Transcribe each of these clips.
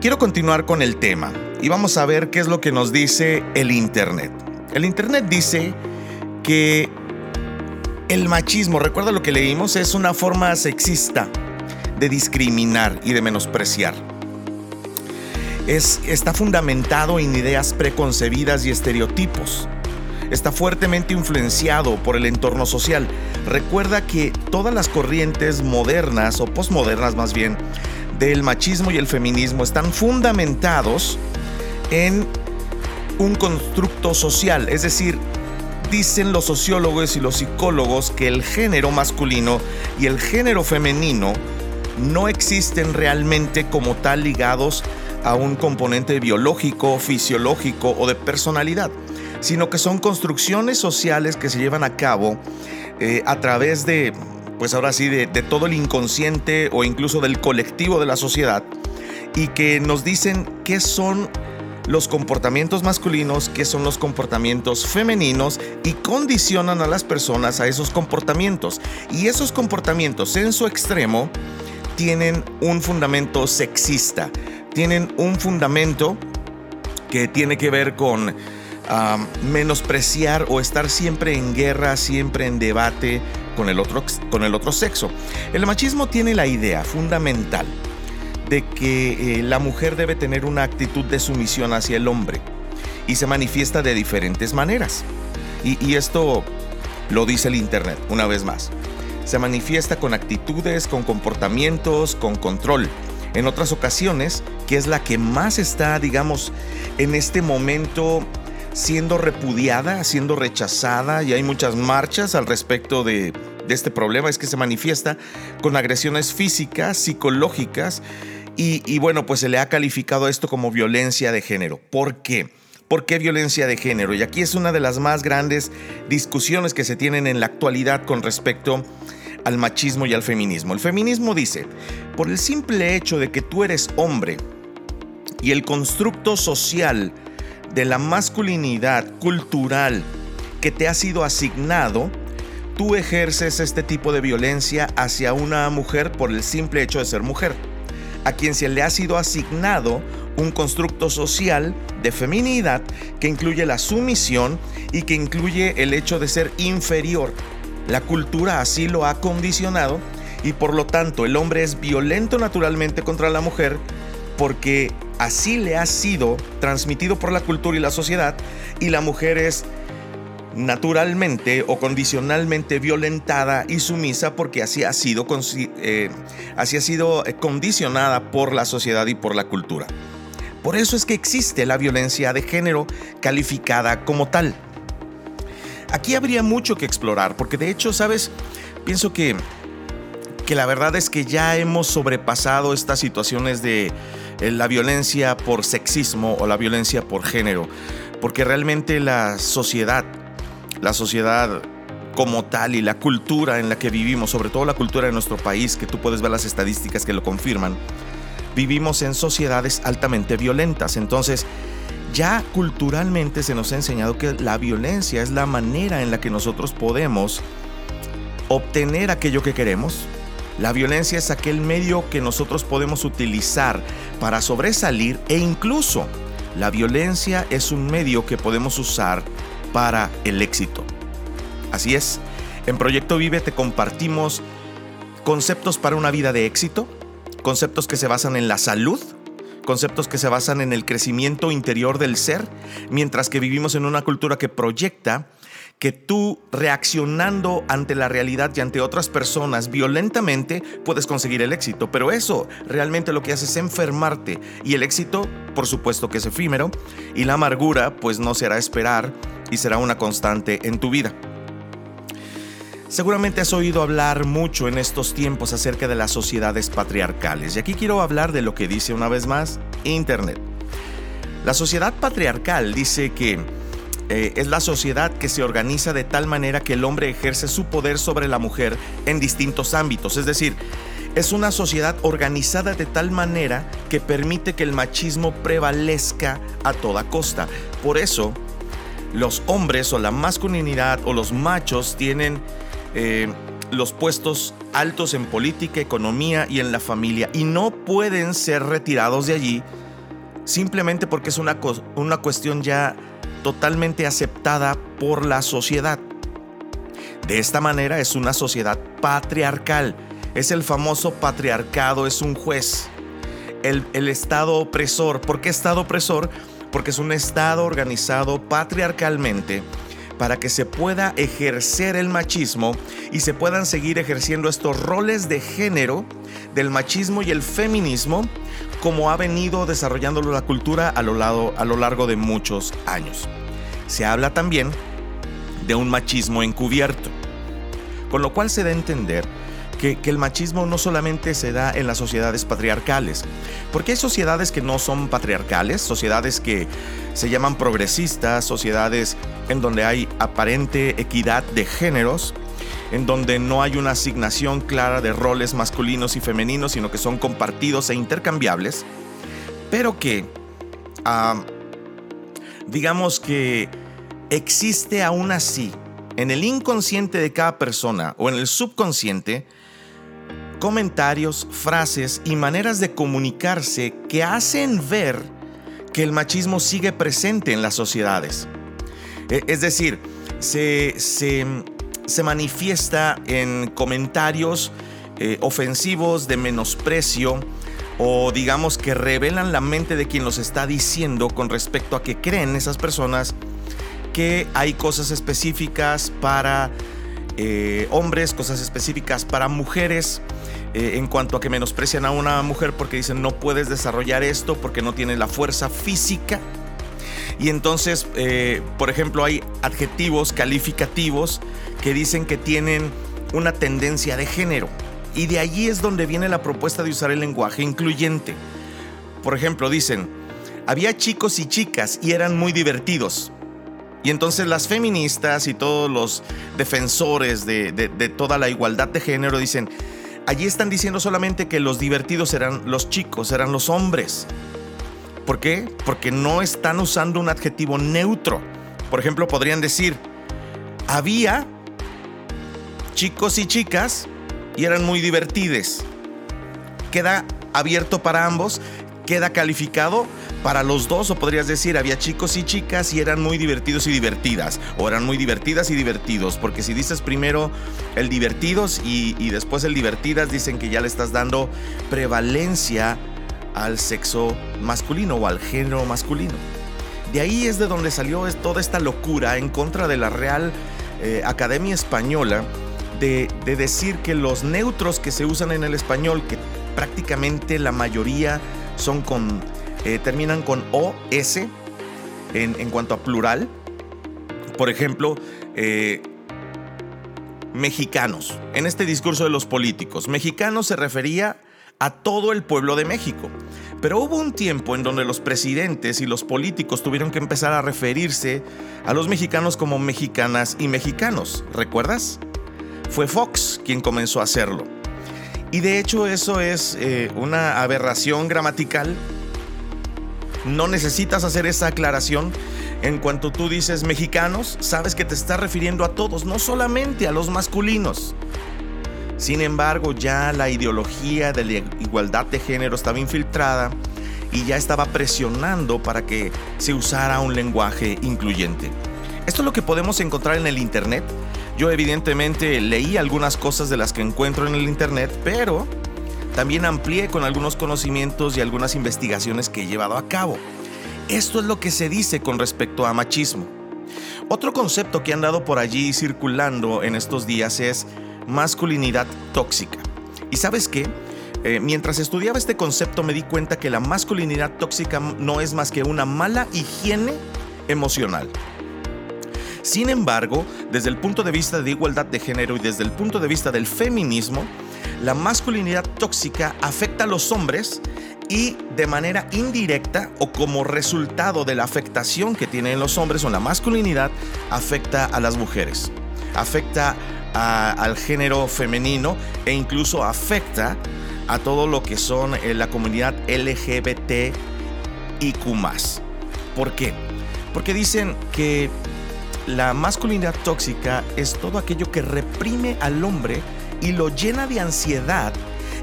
Quiero continuar con el tema y vamos a ver qué es lo que nos dice el Internet. El Internet dice que el machismo, recuerda lo que leímos, es una forma sexista de discriminar y de menospreciar. Es, está fundamentado en ideas preconcebidas y estereotipos. Está fuertemente influenciado por el entorno social. Recuerda que todas las corrientes modernas o posmodernas más bien del machismo y el feminismo están fundamentados en un constructo social, es decir, dicen los sociólogos y los psicólogos que el género masculino y el género femenino no existen realmente como tal ligados a un componente biológico, fisiológico o de personalidad, sino que son construcciones sociales que se llevan a cabo eh, a través de, pues ahora sí, de, de todo el inconsciente o incluso del colectivo de la sociedad y que nos dicen qué son los comportamientos masculinos, qué son los comportamientos femeninos y condicionan a las personas a esos comportamientos. Y esos comportamientos en su extremo tienen un fundamento sexista, tienen un fundamento que tiene que ver con menospreciar o estar siempre en guerra, siempre en debate con el, otro, con el otro sexo. El machismo tiene la idea fundamental de que eh, la mujer debe tener una actitud de sumisión hacia el hombre y se manifiesta de diferentes maneras. y esto lo dice el Internet, una vez más se manifiesta con actitudes, con comportamientos, con control. En otras ocasiones, que es la que más está, digamos, en este momento siendo repudiada, siendo rechazada, y hay muchas marchas al respecto de, este problema, es que se manifiesta con agresiones físicas, psicológicas, y, bueno, pues se le ha calificado esto como violencia de género. ¿Por qué? ¿Por qué violencia de género? Y aquí es una de las más grandes discusiones que se tienen en la actualidad con respecto al machismo y al feminismo. El feminismo dice, por el simple hecho de que tú eres hombre y el constructo social de la masculinidad cultural que te ha sido asignado, tú ejerces este tipo de violencia hacia una mujer por el simple hecho de ser mujer, a quien se le ha sido asignado un constructo social de feminidad que incluye la sumisión y que incluye el hecho de ser inferior. La cultura así lo ha condicionado y por lo tanto el hombre es violento naturalmente contra la mujer porque así le ha sido transmitido por la cultura y la sociedad y la mujer es naturalmente o condicionalmente violentada y sumisa porque así ha sido, eh, así ha sido eh, condicionada por la sociedad y por la cultura. Por eso es que existe la violencia de género calificada como tal. Aquí habría mucho que explorar, porque de hecho, ¿sabes? Pienso que, que la verdad es que ya hemos sobrepasado estas situaciones de la violencia por sexismo o la violencia por género, porque realmente la sociedad, la sociedad como tal y la cultura en la que vivimos, sobre todo la cultura de nuestro país, que tú puedes ver las estadísticas que lo confirman, vivimos en sociedades altamente violentas. Entonces, ya culturalmente se nos ha enseñado que la violencia es la manera en la que nosotros podemos obtener aquello que queremos. La violencia es aquel medio que nosotros podemos utilizar para sobresalir e incluso la violencia es un medio que podemos usar para el éxito. Así es, en Proyecto Vive te compartimos conceptos para una vida de éxito, conceptos que se basan en la salud, conceptos que se basan en el crecimiento interior del ser, mientras que vivimos en una cultura que proyecta que tú reaccionando ante la realidad y ante otras personas violentamente puedes conseguir el éxito, pero eso realmente lo que hace es enfermarte y el éxito por supuesto que es efímero y la amargura pues no será esperar y será una constante en tu vida. Seguramente has oído hablar mucho en estos tiempos acerca de las sociedades patriarcales y aquí quiero hablar de lo que dice una vez más Internet. La sociedad patriarcal dice que eh, es la sociedad que se organiza de tal manera que el hombre ejerce su poder sobre la mujer en distintos ámbitos, es decir, es una sociedad organizada de tal manera que permite que el machismo prevalezca a toda costa. Por eso, los hombres o la masculinidad o los machos tienen eh, los puestos altos en política, economía y en la familia y no pueden ser retirados de allí simplemente porque es una, una cuestión ya totalmente aceptada por la sociedad. De esta manera es una sociedad patriarcal. Es el famoso patriarcado, es un juez. El, Estado opresor. ¿Por qué Estado opresor? Porque es un Estado organizado patriarcalmente para que se pueda ejercer el machismo y se puedan seguir ejerciendo estos roles de género del machismo y el feminismo como ha venido desarrollándolo la cultura a lo, largo de muchos años. Se habla también de un machismo encubierto, con lo cual se da a entender que, que, el machismo no solamente se da en las sociedades patriarcales, porque hay sociedades que no son patriarcales, sociedades que se llaman progresistas, sociedades en donde hay aparente equidad de géneros, en donde no hay una asignación clara de roles masculinos y femeninos, sino que son compartidos e intercambiables, pero que, digamos que existe aún así en el inconsciente de cada persona o en el subconsciente, comentarios, frases y maneras de comunicarse que hacen ver que el machismo sigue presente en las sociedades. E, es decir, se, se se manifiesta en comentarios eh, ofensivos de menosprecio o digamos que revelan la mente de quien los está diciendo con respecto a que creen esas personas que hay cosas específicas para eh, hombres, cosas específicas para mujeres. Eh, en cuanto a que menosprecian a una mujer porque dicen no puedes desarrollar esto porque no tiene la fuerza física. Y entonces, por ejemplo, hay adjetivos calificativos que dicen que tienen una tendencia de género. Y de allí es donde viene la propuesta de usar el lenguaje incluyente. Por ejemplo, dicen, había chicos y chicas y eran muy divertidos. Y entonces las feministas y todos los defensores de, toda la igualdad de género dicen, allí están diciendo solamente que los divertidos eran los chicos, eran los hombres. ¿Por qué? Porque no están usando un adjetivo neutro. Por ejemplo, podrían decir, había chicos y chicas y eran muy divertides. Queda abierto para ambos, queda calificado para los dos, o podrías decir, había chicos y chicas y eran muy divertidos y divertidas, o eran muy divertidas y divertidos, porque si dices primero el divertidos y, y después el divertidas, dicen que ya le estás dando prevalencia al sexo masculino o al género masculino. De ahí es de donde salió toda esta locura en contra de la Real eh, Academia Española de, decir que los neutros que se usan en el español, que prácticamente la mayoría son con, eh, terminan con OS en, en cuanto a plural. Por ejemplo, eh, mexicanos. En este discurso de los políticos, mexicanos se refería a todo el pueblo de México. Pero hubo un tiempo en donde los presidentes y los políticos tuvieron que empezar a referirse a los mexicanos como mexicanas y mexicanos. ¿Recuerdas? Fue Fox quien comenzó a hacerlo. Y de hecho eso es eh, una aberración gramatical. No necesitas hacer esa aclaración. En cuanto tú dices mexicanos, sabes que te estás refiriendo a todos, no solamente a los masculinos. Sin embargo, ya la ideología de la igualdad de género estaba infiltrada y ya estaba presionando para que se usara un lenguaje incluyente. Esto es lo que podemos encontrar en el Internet yo evidentemente leí algunas cosas de las que encuentro en el Internet, pero también amplié con algunos conocimientos y algunas investigaciones que he llevado a cabo. Esto es lo que se dice con respecto a machismo. Otro concepto que han dado por allí circulando en estos días es masculinidad tóxica. ¿Y sabes qué? Eh, mientras estudiaba este concepto me di cuenta que la masculinidad tóxica no es más que una mala higiene emocional. Sin embargo, desde el punto de vista de igualdad de género y desde el punto de vista del feminismo, la masculinidad tóxica afecta a los hombres y de manera indirecta o como resultado de la afectación que tienen los hombres o la masculinidad, afecta a las mujeres, afecta al género femenino e incluso afecta a todo lo que son eh, la comunidad LGBT y Q. ¿Por qué? Porque dicen que la masculinidad tóxica es todo aquello que reprime al hombre y lo llena de ansiedad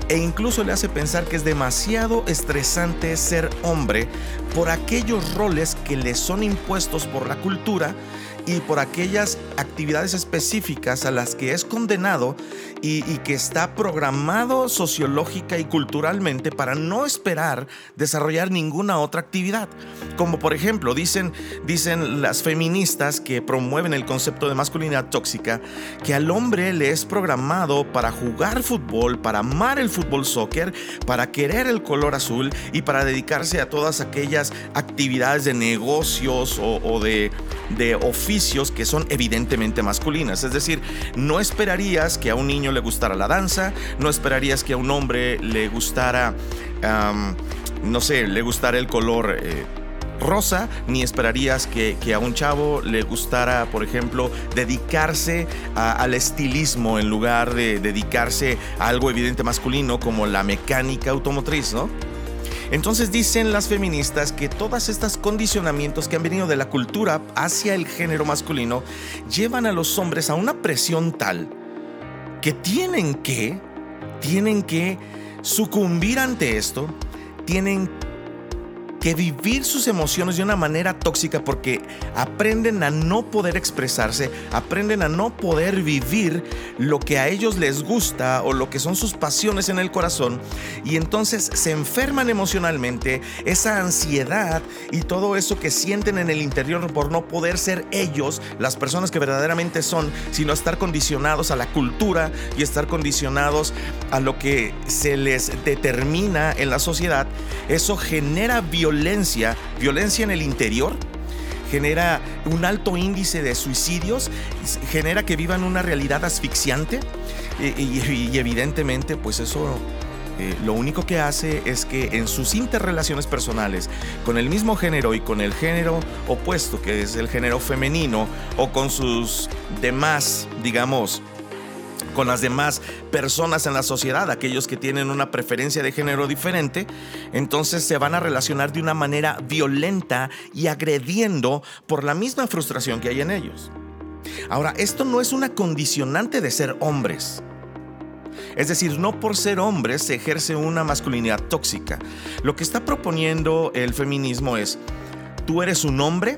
e incluso le hace pensar que es demasiado estresante ser hombre por aquellos roles que le son impuestos por la cultura y por aquellas actividades específicas a las que es condenado y, que está programado sociológica y culturalmente para no esperar desarrollar ninguna otra actividad. Como por ejemplo, dicen, dicen las feministas que promueven el concepto de masculinidad tóxica, que al hombre le es programado para jugar fútbol, para amar el fútbol soccer, para querer el color azul y para dedicarse a todas aquellas actividades de negocios o, de, de oficios que son evidentemente masculinas. Es decir, no esperarías que a un niño le gustara la danza, no esperarías que a un hombre le gustara, no sé, le gustara el color... Eh, rosa, ni esperarías que, a un chavo le gustara, por ejemplo, dedicarse al estilismo en lugar de dedicarse a algo evidente masculino como la mecánica automotriz, ¿no? Entonces dicen las feministas que todos estos condicionamientos que han venido de la cultura hacia el género masculino llevan a los hombres a una presión tal que tienen que, tienen que sucumbir ante esto, tienen que vivir sus emociones de una manera tóxica porque aprenden a no poder expresarse, aprenden a no poder vivir lo que a ellos les gusta o lo que son sus pasiones en el corazón y entonces se enferman emocionalmente, esa ansiedad y todo eso que sienten en el interior por no poder ser ellos, las personas que verdaderamente son, sino estar condicionados a la cultura y estar condicionados a lo que se les determina en la sociedad, eso genera violencia violencia, violencia en el interior, genera un alto índice de suicidios, genera que vivan una realidad asfixiante y, evidentemente pues eso eh, lo único que hace es que en sus interrelaciones personales con el mismo género y con el género opuesto, que es el género femenino, o con sus demás, digamos, con las demás personas en la sociedad, aquellos que tienen una preferencia de género diferente, entonces se van a relacionar de una manera violenta y agrediendo por la misma frustración que hay en ellos. Ahora, esto no es una condicionante de ser hombres. Es decir, no por ser hombres se ejerce una masculinidad tóxica. Lo que está proponiendo el feminismo es, tú eres un hombre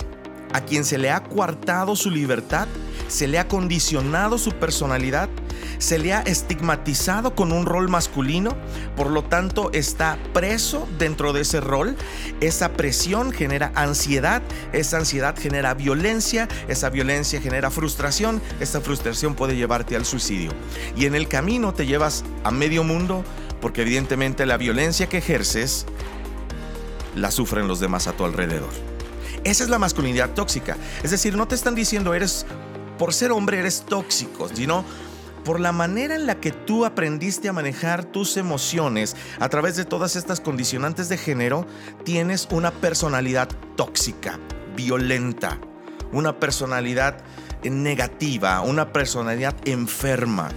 a quien se le ha coartado su libertad, se le ha condicionado su personalidad se le ha estigmatizado con un rol masculino, por lo tanto está preso dentro de ese rol. Esa presión genera ansiedad, esa ansiedad genera violencia, esa violencia genera frustración, esa frustración puede llevarte al suicidio. Y en el camino te llevas a medio mundo porque evidentemente la violencia que ejerces la sufren los demás a tu alrededor. Esa es la masculinidad tóxica. Es decir, no te están diciendo eres, por ser hombre eres tóxico, sino por la manera en la que tú aprendiste a manejar tus emociones a través de todas estas condicionantes de género, tienes una personalidad tóxica, violenta, una personalidad negativa, una personalidad enferma,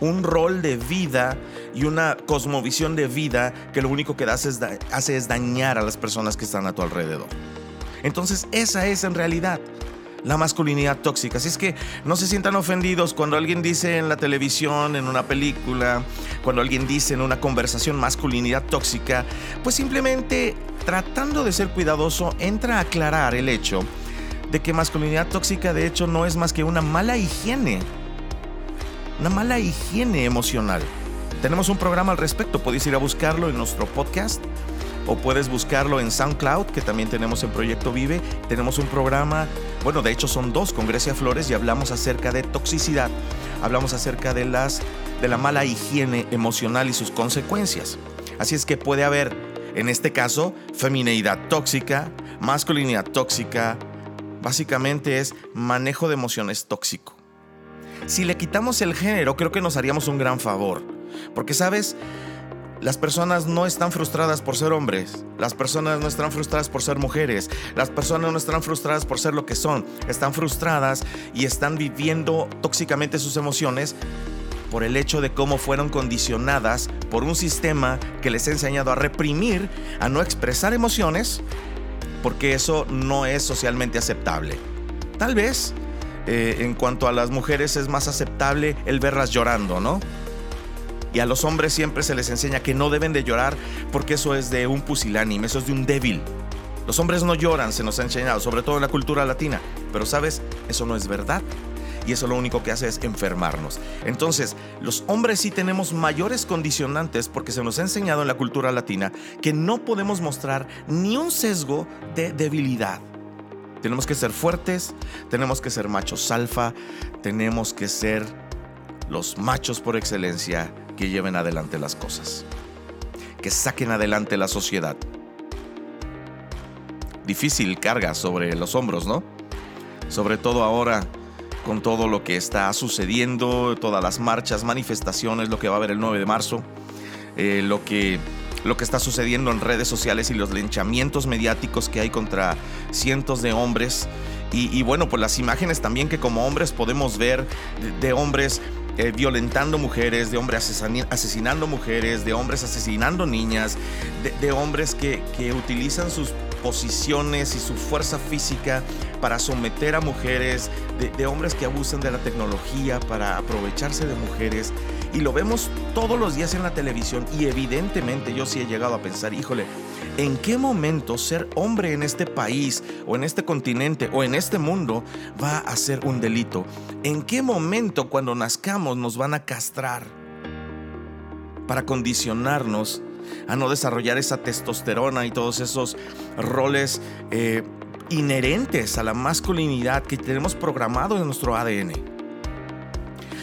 un rol de vida y una cosmovisión de vida que lo único que es, hace es dañar a las personas que están a tu alrededor. Entonces esa es en realidad la masculinidad tóxica. Así es que no se sientan ofendidos cuando alguien dice en la televisión, en una película, cuando alguien dice en una conversación masculinidad tóxica, pues simplemente tratando de ser cuidadoso entra a aclarar el hecho de que masculinidad tóxica de hecho no es más que una mala higiene. Una mala higiene emocional. Tenemos un programa al respecto, podéis ir a buscarlo en nuestro podcast o puedes buscarlo en SoundCloud, que también tenemos en Proyecto Vive. Tenemos un programa, bueno, de hecho son dos con Grecia Flores y hablamos acerca de toxicidad, hablamos acerca de, las, de la mala higiene emocional y sus consecuencias. Así es que puede haber, en este caso, femineidad tóxica, masculinidad tóxica, básicamente es manejo de emociones tóxico. Si le quitamos el género, creo que nos haríamos un gran favor. Porque, ¿sabes? Las personas no están frustradas por ser hombres, las personas no están frustradas por ser mujeres, las personas no están frustradas por ser lo que son, están frustradas y están viviendo tóxicamente sus emociones por el hecho de cómo fueron condicionadas por un sistema que les ha enseñado a reprimir, a no expresar emociones, porque eso no es socialmente aceptable. Tal vez eh, en cuanto a las mujeres es más aceptable el verlas llorando, ¿no? Y a los hombres siempre se les enseña que no deben de llorar porque eso es de un pusilánime, eso es de un débil. Los hombres no lloran, se nos ha enseñado, sobre todo en la cultura latina. Pero sabes, eso no es verdad. Y eso lo único que hace es enfermarnos. Entonces, los hombres sí tenemos mayores condicionantes porque se nos ha enseñado en la cultura latina que no podemos mostrar ni un sesgo de debilidad. Tenemos que ser fuertes, tenemos que ser machos alfa, tenemos que ser los machos por excelencia que lleven adelante las cosas, que saquen adelante la sociedad difícil carga sobre los hombros, ¿no? Sobre todo ahora con todo lo que está sucediendo, todas las marchas, manifestaciones, lo que va a haber el 9 de marzo, eh, lo, que, lo que está sucediendo en redes sociales y los linchamientos mediáticos que hay contra cientos de hombres. Y, bueno, pues las imágenes también que como hombres podemos ver de, hombres eh, violentando mujeres, de hombres asesinando mujeres, de hombres asesinando niñas, de, hombres que, que utilizan sus posiciones y su fuerza física para someter a mujeres, de, hombres que abusan de la tecnología para aprovecharse de mujeres. Y lo vemos todos los días en la televisión y evidentemente yo sí he llegado a pensar, híjole, ¿en qué momento ser hombre en este país o en este continente o en este mundo va a ser un delito? ¿En qué momento cuando nazcamos nos van a castrar para condicionarnos a no desarrollar esa testosterona y todos esos roles eh, inherentes a la masculinidad que tenemos programado en nuestro ADN.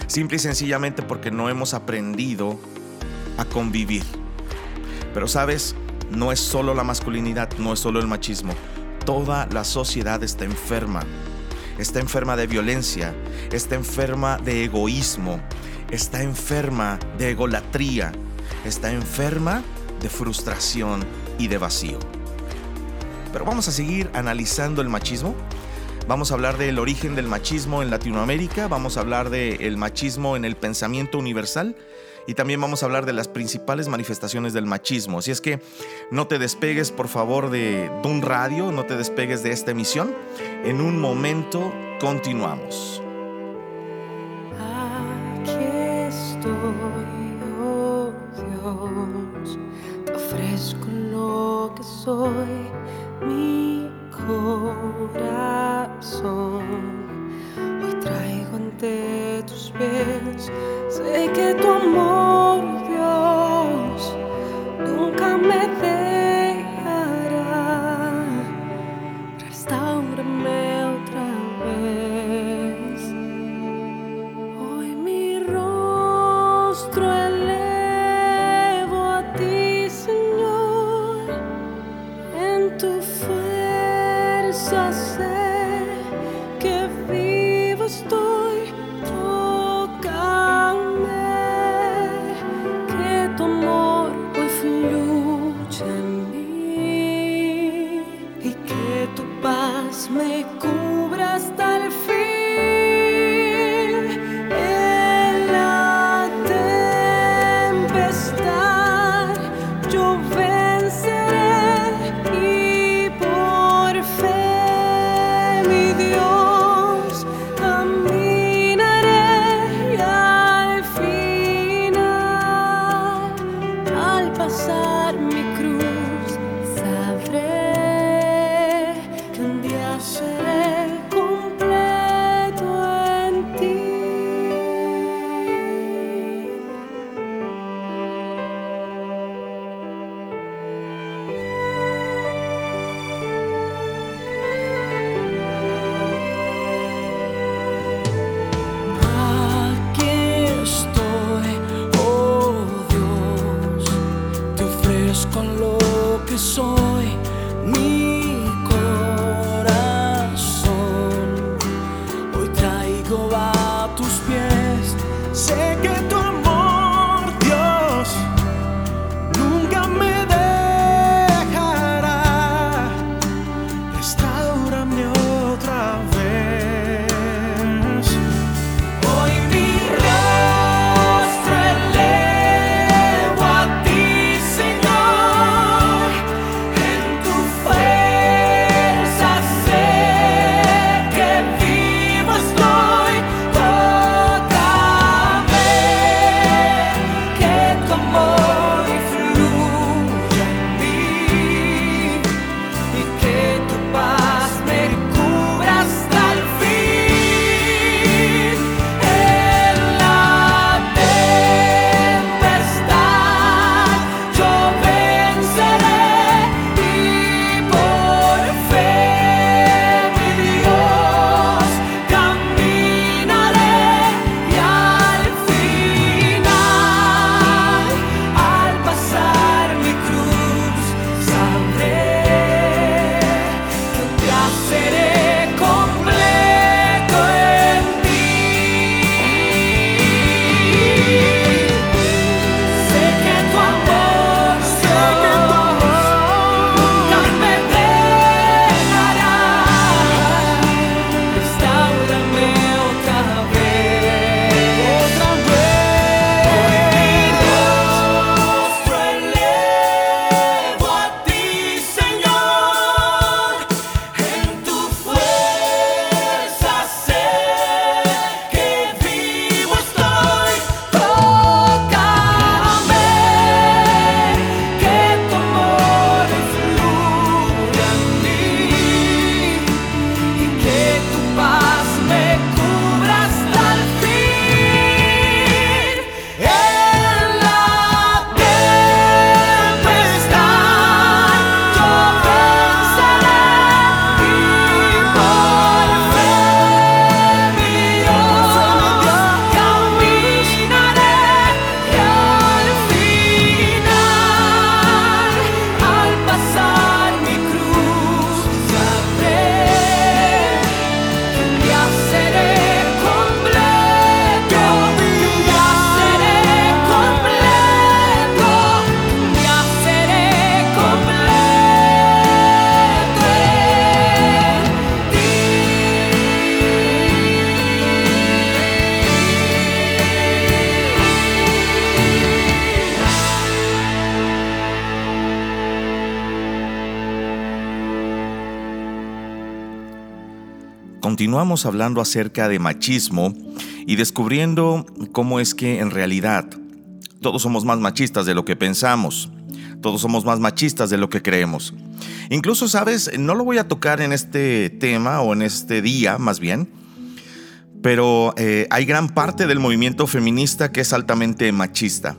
Simple y sencillamente porque no hemos aprendido a convivir. Pero sabes, no es solo la masculinidad, no es solo el machismo. Toda la sociedad está enferma. Está enferma de violencia, está enferma de egoísmo, está enferma de egolatría, está enferma de frustración y de vacío. Pero vamos a seguir analizando el machismo. Vamos a hablar del origen del machismo en Latinoamérica, vamos a hablar del machismo en el pensamiento universal y también vamos a hablar de las principales manifestaciones del machismo. Así es que no te despegues por favor de, de un radio, no te despegues de esta emisión. En un momento continuamos. soy mi corazón. Hoy traigo ante tus pies, sé que tu amor, continuamos hablando acerca de machismo y descubriendo cómo es que en realidad todos somos más machistas de lo que pensamos. Todos somos más machistas de lo que creemos. Incluso, sabes, no lo voy a tocar en este tema o en este día, más bien, pero eh, hay gran parte del movimiento feminista que es altamente machista.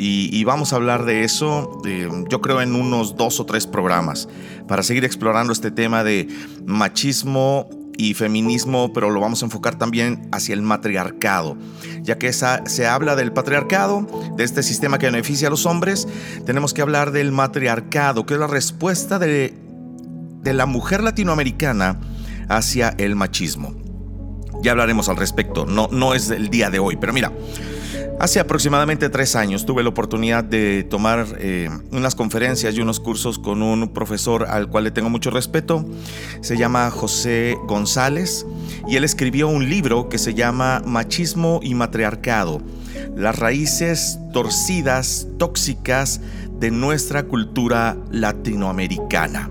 Y, vamos a hablar de eso, yo creo, en unos dos o tres programas, para seguir explorando este tema de machismo y feminismo, pero lo vamos a enfocar también hacia el matriarcado, ya que se habla del patriarcado, de este sistema que beneficia a los hombres, tenemos que hablar del matriarcado, que es la respuesta de, de la mujer latinoamericana hacia el machismo. Ya hablaremos al respecto, no, no es el día de hoy, pero mira, Hace aproximadamente tres años tuve la oportunidad de tomar eh, unas conferencias y unos cursos con un profesor al cual le tengo mucho respeto. Se llama José González y él escribió un libro que se llama Machismo y Matriarcado, las raíces torcidas, tóxicas de nuestra cultura latinoamericana.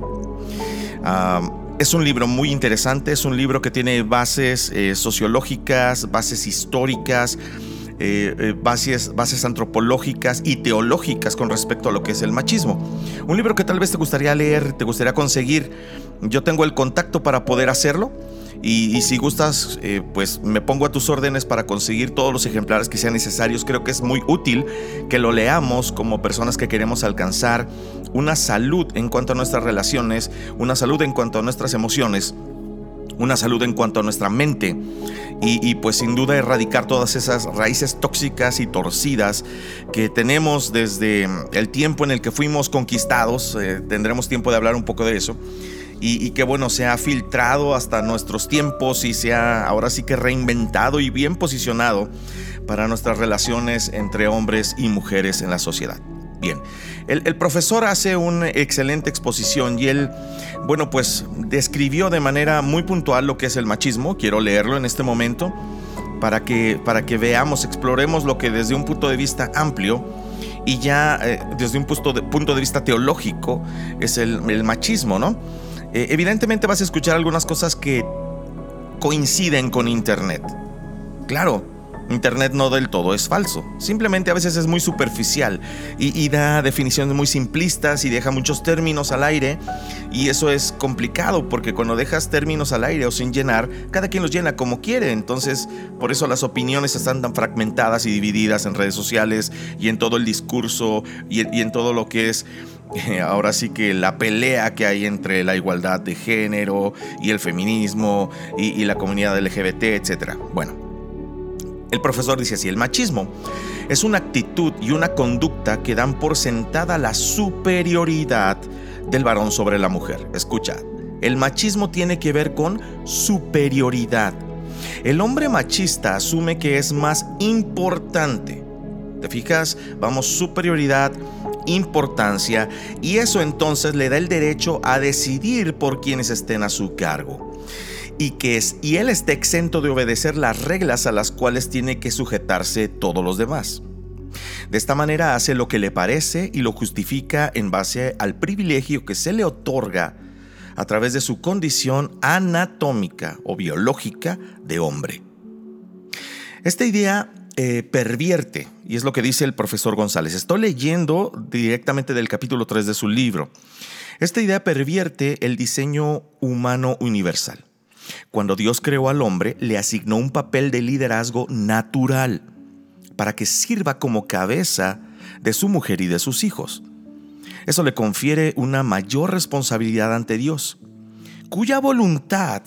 Ah, es un libro muy interesante, es un libro que tiene bases eh, sociológicas, bases históricas, eh, eh, bases, bases antropológicas y teológicas con respecto a lo que es el machismo. Un libro que tal vez te gustaría leer, te gustaría conseguir. Yo tengo el contacto para poder hacerlo. Y, si gustas, eh, pues me pongo a tus órdenes para conseguir todos los ejemplares que sean necesarios. Creo que es muy útil que lo leamos como personas que queremos alcanzar una salud en cuanto a nuestras relaciones, una salud en cuanto a nuestras emociones una salud en cuanto a nuestra mente y, pues sin duda erradicar todas esas raíces tóxicas y torcidas que tenemos desde el tiempo en el que fuimos conquistados, eh, tendremos tiempo de hablar un poco de eso. Y, que bueno, se ha filtrado hasta nuestros tiempos y se ha ahora sí que reinventado y bien posicionado para nuestras relaciones entre hombres y mujeres en la sociedad. Bien, el, profesor hace una excelente exposición y él, bueno, pues describió de manera muy puntual lo que es el machismo. Quiero leerlo en este momento para que, para que veamos, exploremos lo que desde un punto de vista amplio y ya eh, desde un punto de, punto de vista teológico es el, machismo, ¿no? Eh, evidentemente vas a escuchar algunas cosas que coinciden con Internet. Claro, Internet no del todo es falso, simplemente a veces es muy superficial y, da definiciones muy simplistas y deja muchos términos al aire y eso es complicado porque cuando dejas términos al aire o sin llenar, cada quien los llena como quiere, entonces por eso las opiniones están tan fragmentadas y divididas en redes sociales y en todo el discurso y, en todo lo que es ahora sí que la pelea que hay entre la igualdad de género y el feminismo y, y la comunidad LGBT, etc. Bueno, el profesor dice así, el machismo es una actitud y una conducta que dan por sentada la superioridad del varón sobre la mujer. Escucha, el machismo tiene que ver con superioridad. El hombre machista asume que es más importante. ¿Te fijas? Vamos, superioridad, importancia, y eso entonces le da el derecho a decidir por quienes estén a su cargo y que es, y él está exento de obedecer las reglas a las cuales tiene que sujetarse todos los demás. De esta manera hace lo que le parece y lo justifica en base al privilegio que se le otorga a través de su condición anatómica o biológica de hombre. Esta idea eh, pervierte, y es lo que dice el profesor González. Estoy leyendo directamente del capítulo 3 de su libro. Esta idea pervierte el diseño humano universal. Cuando Dios creó al hombre, le asignó un papel de liderazgo natural para que sirva como cabeza de su mujer y de sus hijos. Eso le confiere una mayor responsabilidad ante Dios, cuya voluntad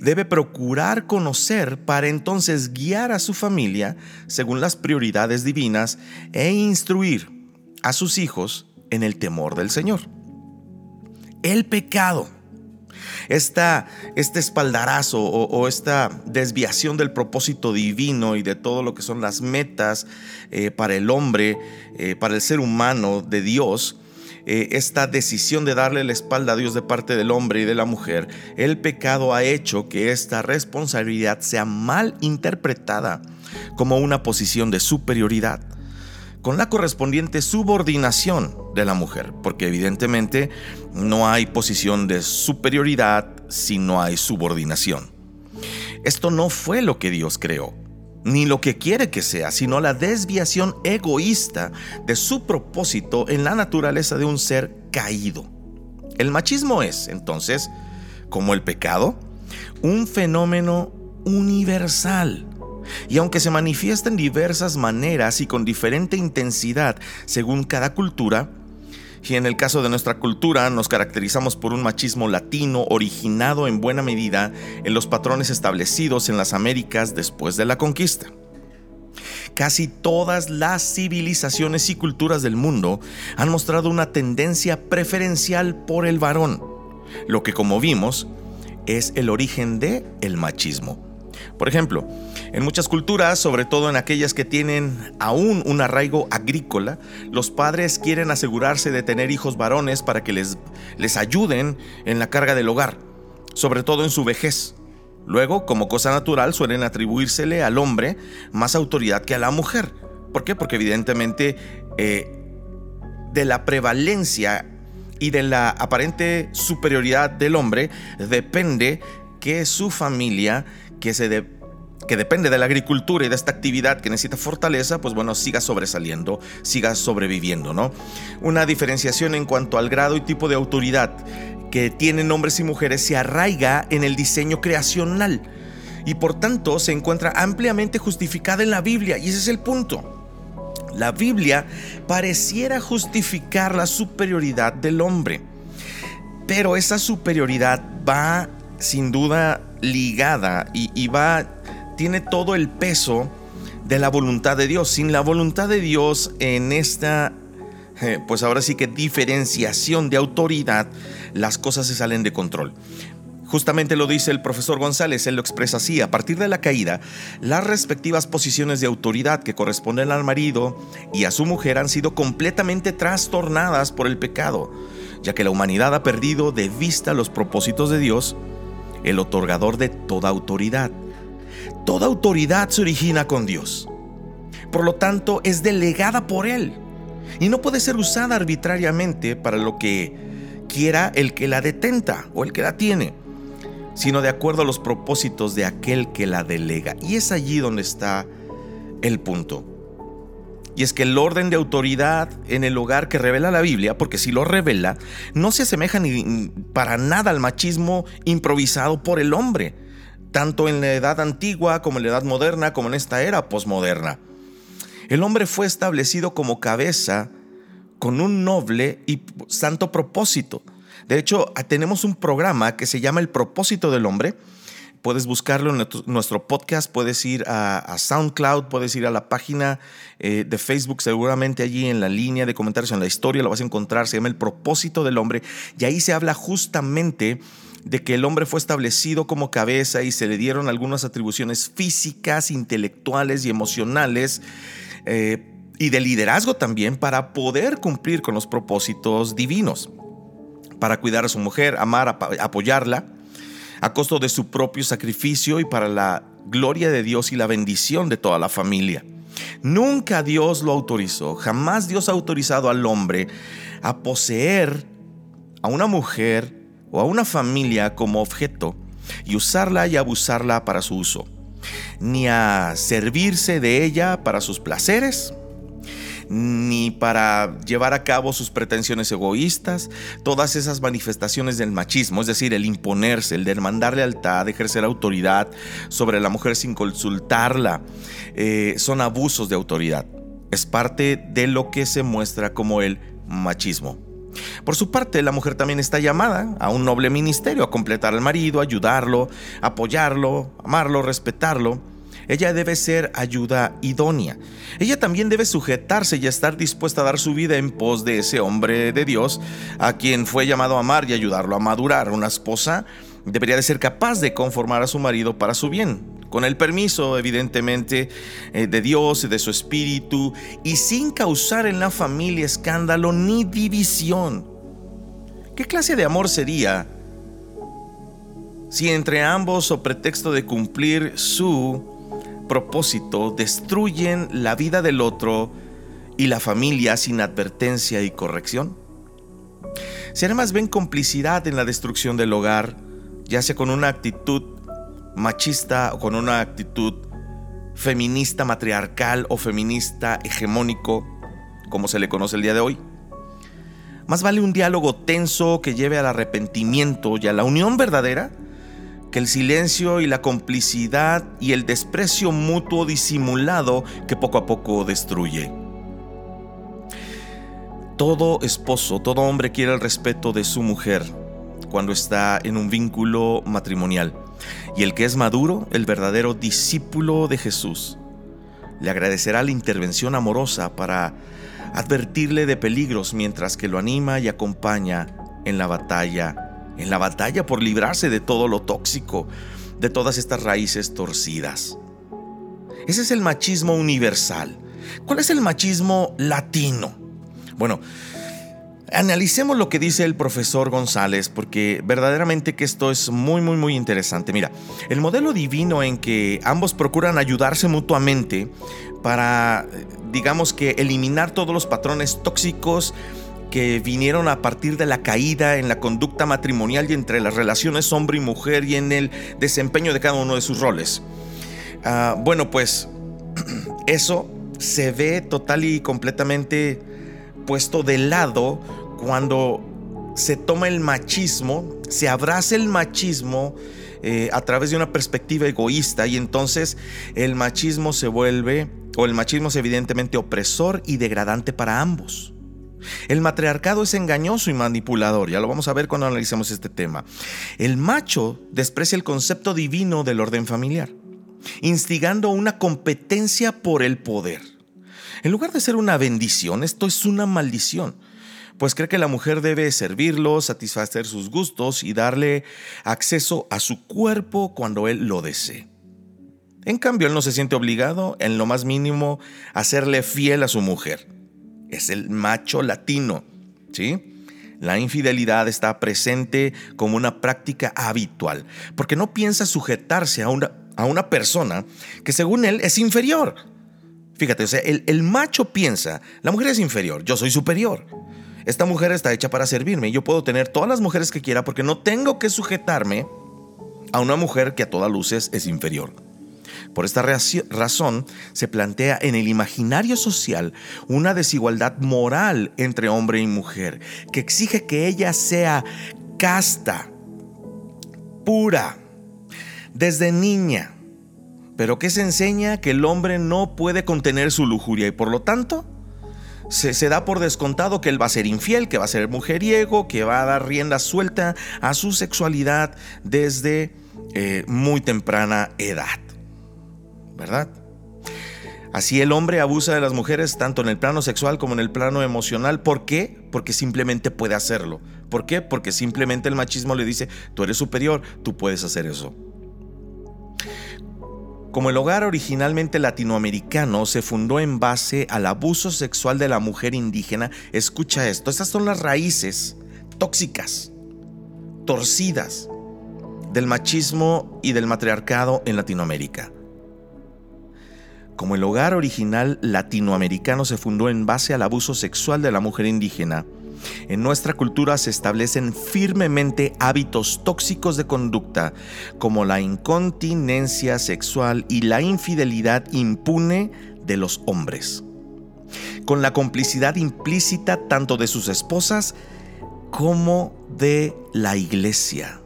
debe procurar conocer para entonces guiar a su familia según las prioridades divinas e instruir a sus hijos en el temor del Señor. El pecado esta, este espaldarazo o, esta desviación del propósito divino y de todo lo que son las metas eh, para el hombre, eh, para el ser humano de Dios, eh, esta decisión de darle la espalda a Dios de parte del hombre y de la mujer, el pecado ha hecho que esta responsabilidad sea mal interpretada como una posición de superioridad con la correspondiente subordinación de la mujer, porque evidentemente no hay posición de superioridad si no hay subordinación. Esto no fue lo que Dios creó, ni lo que quiere que sea, sino la desviación egoísta de su propósito en la naturaleza de un ser caído. El machismo es, entonces, como el pecado, un fenómeno universal. Y aunque se manifiesta en diversas maneras y con diferente intensidad según cada cultura, y en el caso de nuestra cultura nos caracterizamos por un machismo latino originado en buena medida en los patrones establecidos en las Américas después de la conquista. Casi todas las civilizaciones y culturas del mundo han mostrado una tendencia preferencial por el varón, lo que como vimos es el origen de el machismo. Por ejemplo, en muchas culturas, sobre todo en aquellas que tienen aún un arraigo agrícola, los padres quieren asegurarse de tener hijos varones para que les, les ayuden en la carga del hogar, sobre todo en su vejez. Luego, como cosa natural, suelen atribuírsele al hombre más autoridad que a la mujer. ¿Por qué? Porque evidentemente eh, de la prevalencia y de la aparente superioridad del hombre depende que su familia, que, se que depende de la agricultura y de esta actividad que necesita fortaleza, pues bueno, siga sobresaliendo, siga sobreviviendo, ¿no? Una diferenciación en cuanto al grado y tipo de autoridad que tienen hombres y mujeres se arraiga en el diseño creacional y por tanto se encuentra ampliamente justificada en la Biblia y ese es el punto. La Biblia pareciera justificar la superioridad del hombre, pero esa superioridad va sin duda ligada y, va, tiene todo el peso de la voluntad de Dios. Sin la voluntad de Dios en esta, eh, pues ahora sí que diferenciación de autoridad, las cosas se salen de control. Justamente lo dice el profesor González, él lo expresa así, a partir de la caída, las respectivas posiciones de autoridad que corresponden al marido y a su mujer han sido completamente trastornadas por el pecado, ya que la humanidad ha perdido de vista los propósitos de Dios el otorgador de toda autoridad. Toda autoridad se origina con Dios. Por lo tanto, es delegada por Él y no puede ser usada arbitrariamente para lo que quiera el que la detenta o el que la tiene, sino de acuerdo a los propósitos de aquel que la delega. Y es allí donde está el punto. Y es que el orden de autoridad en el hogar que revela la Biblia, porque si lo revela, no se asemeja ni para nada al machismo improvisado por el hombre, tanto en la edad antigua como en la edad moderna, como en esta era posmoderna. El hombre fue establecido como cabeza con un noble y santo propósito. De hecho, tenemos un programa que se llama El propósito del hombre, Puedes buscarlo en nuestro podcast, puedes ir a, SoundCloud, puedes ir a la página eh, de Facebook, seguramente allí en la línea de comentarios, en la historia lo vas a encontrar, se llama El propósito del hombre, y ahí se habla justamente de que el hombre fue establecido como cabeza y se le dieron algunas atribuciones físicas, intelectuales y emocionales. Eh, y de liderazgo también para poder cumplir con los propósitos divinos, para cuidar a su mujer, amar, apoyarla, a costo de su propio sacrificio y para la gloria de Dios y la bendición de toda la familia. Nunca Dios lo autorizó, jamás Dios ha autorizado al hombre a poseer a una mujer o a una familia como objeto y usarla y abusarla para su uso, ni a servirse de ella para sus placeres, ni para llevar a cabo sus pretensiones egoístas, todas esas manifestaciones del machismo, es decir, el imponerse, el demandar lealtad, ejercer autoridad sobre la mujer sin consultarla, eh, son abusos de autoridad. Es parte de lo que se muestra como el machismo. Por su parte, la mujer también está llamada a un noble ministerio, a completar al marido, ayudarlo, apoyarlo, amarlo, respetarlo ella debe ser ayuda idónea. Ella también debe sujetarse y estar dispuesta a dar su vida en pos de ese hombre de Dios a quien fue llamado a amar y ayudarlo a madurar. Una esposa debería de ser capaz de conformar a su marido para su bien, con el permiso evidentemente eh, de Dios y de su espíritu y sin causar en la familia escándalo ni división. ¿Qué clase de amor sería si entre ambos o pretexto de cumplir su propósito destruyen la vida del otro y la familia sin advertencia y corrección? Si además ven complicidad en la destrucción del hogar, ya sea con una actitud machista o con una actitud feminista matriarcal o feminista hegemónico, como se le conoce el día de hoy. Más vale un diálogo tenso que lleve al arrepentimiento y a la unión verdadera que el silencio y la complicidad y el desprecio mutuo disimulado que poco a poco destruye. Todo esposo, todo hombre quiere el respeto de su mujer cuando está en un vínculo matrimonial. Y el que es maduro, el verdadero discípulo de Jesús, le agradecerá la intervención amorosa para advertirle de peligros mientras que lo anima y acompaña en la batalla, en la batalla por librarse de todo lo tóxico, de todas estas raíces torcidas. Ese es el machismo universal. ¿Cuál es el machismo latino? Bueno, analicemos lo que dice el profesor González, porque verdaderamente que esto es muy, muy, muy interesante. Mira, el modelo divino en que ambos procuran ayudarse mutuamente para, digamos que, eliminar todos los patrones tóxicos que vinieron a partir de la caída en la conducta matrimonial y entre las relaciones hombre y mujer y en el desempeño de cada uno de sus roles. Ah, bueno, pues eso se ve total y completamente puesto de lado cuando se toma el machismo, se abraza el machismo eh, a través de una perspectiva egoísta y entonces el machismo se vuelve, o el machismo es evidentemente opresor y degradante para ambos. El matriarcado es engañoso y manipulador, ya lo vamos a ver cuando analicemos este tema. El macho desprecia el concepto divino del orden familiar, instigando una competencia por el poder. En lugar de ser una bendición, esto es una maldición, pues cree que la mujer debe servirlo, satisfacer sus gustos y darle acceso a su cuerpo cuando él lo desee. En cambio, él no se siente obligado en lo más mínimo a serle fiel a su mujer. Es el macho latino, ¿sí? La infidelidad está presente como una práctica habitual, porque no piensa sujetarse a una, a una persona que según él es inferior Fíjate, o sea, el, macho piensa, la mujer es inferior, yo soy superior. Esta mujer está hecha para servirme. Y yo puedo tener todas las mujeres que quiera porque no tengo que sujetarme a una mujer que a todas luces es inferior. Por esta razón se plantea en el imaginario social una desigualdad moral entre hombre y mujer, que exige que ella sea casta, pura, desde niña, pero que se enseña que el hombre no puede contener su lujuria y por lo tanto se, da por descontado que él va a ser infiel, que va a ser mujeriego, que va a dar rienda suelta a su sexualidad desde eh, muy temprana edad. ¿Verdad? Así el hombre abusa de las mujeres tanto en el plano sexual como en el plano emocional. ¿Por qué? Porque simplemente puede hacerlo. ¿Por qué? Porque simplemente el machismo le dice, tú eres superior, tú puedes hacer eso. Como el hogar originalmente latinoamericano se fundó en base al abuso sexual de la mujer indígena, escucha esto, estas son las raíces tóxicas, torcidas del machismo y del matriarcado en Latinoamérica. Como el hogar original latinoamericano se fundó en base al abuso sexual de la mujer indígena, en nuestra cultura se establecen firmemente hábitos tóxicos de conducta como la incontinencia sexual y la infidelidad impune de los hombres, con la complicidad implícita tanto de sus esposas como de la iglesia.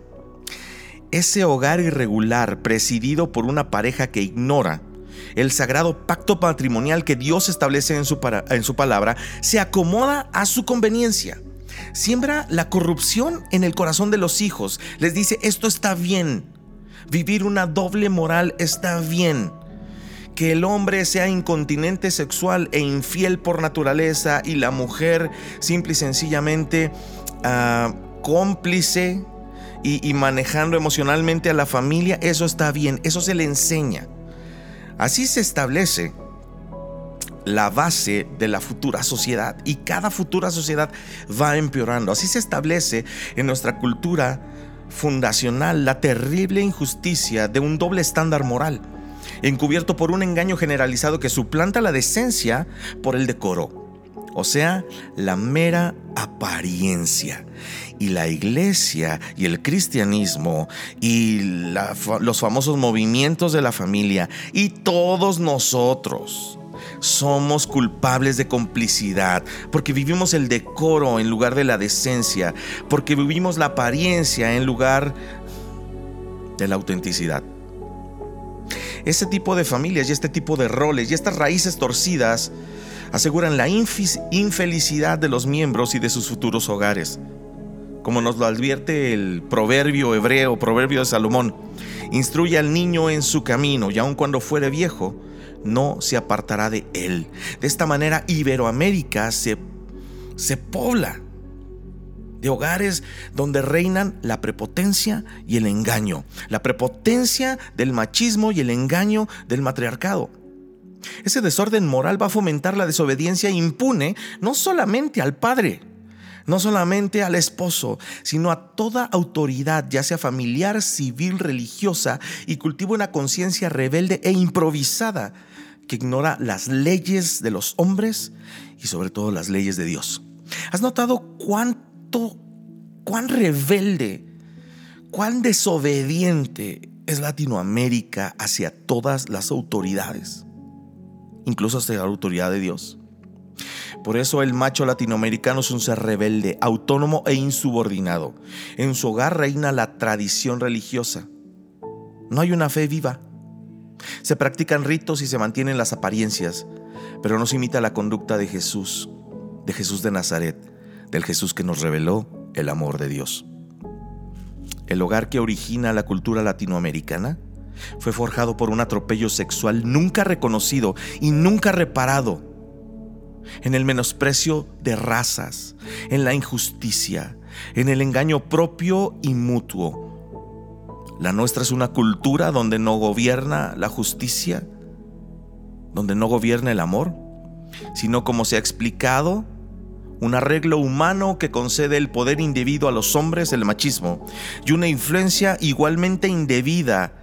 Ese hogar irregular presidido por una pareja que ignora el sagrado pacto patrimonial que Dios establece en su, en su palabra, se acomoda a su conveniencia. Siembra la corrupción en el corazón de los hijos. Les dice, esto está bien. Vivir una doble moral está bien. Que el hombre sea incontinente sexual e infiel por naturaleza y la mujer simple y sencillamente ah, cómplice y manejando emocionalmente a la familia, eso está bien, eso se le enseña. Así se establece la base de la futura sociedad y cada futura sociedad va empeorando. Así se establece en nuestra cultura fundacional la terrible injusticia de un doble estándar moral, encubierto por un engaño generalizado que suplanta la decencia por el decoro. O sea, la mera apariencia. Y la iglesia y el cristianismo y los famosos movimientos de la familia y todos nosotros somos culpables de complicidad, porque vivimos el decoro en lugar de la decencia, porque vivimos la apariencia en lugar de la autenticidad. Este tipo de familias y este tipo de roles y estas raíces torcidas aseguran la infelicidad de los miembros y de sus futuros hogares. Como nos lo advierte el proverbio hebreo, proverbio de Salomón, instruye al niño en su camino y aun cuando fuere viejo, no se apartará de él. De esta manera Iberoamérica se, se pobla de hogares donde reinan la prepotencia y el engaño, la prepotencia del machismo y el engaño del matriarcado. Ese desorden moral va a fomentar la desobediencia impune no solamente al padre, no solamente al esposo, sino a toda autoridad, ya sea familiar, civil, religiosa, y cultiva una conciencia rebelde e improvisada que ignora las leyes de los hombres y sobre todo las leyes de Dios. ¿Has notado cuánto, cuán rebelde, cuán desobediente es Latinoamérica hacia todas las autoridades? Incluso hacia la autoridad de Dios. Por eso el macho latinoamericano es un ser rebelde, autónomo e insubordinado. En su hogar reina la tradición religiosa. No hay una fe viva. Se practican ritos y se mantienen las apariencias, pero no se imita la conducta de Jesús, de Jesús de Nazaret, del Jesús que nos reveló el amor de Dios. El hogar que origina la cultura latinoamericana fue forjado por un atropello sexual nunca reconocido y nunca reparado, en el menosprecio de razas, en la injusticia, en el engaño propio y mutuo, la nuestra es una cultura donde no gobierna la justicia, donde no gobierna el amor, sino como se ha explicado, un arreglo humano que concede el poder indebido a los hombres, el machismo, y una influencia igualmente indebida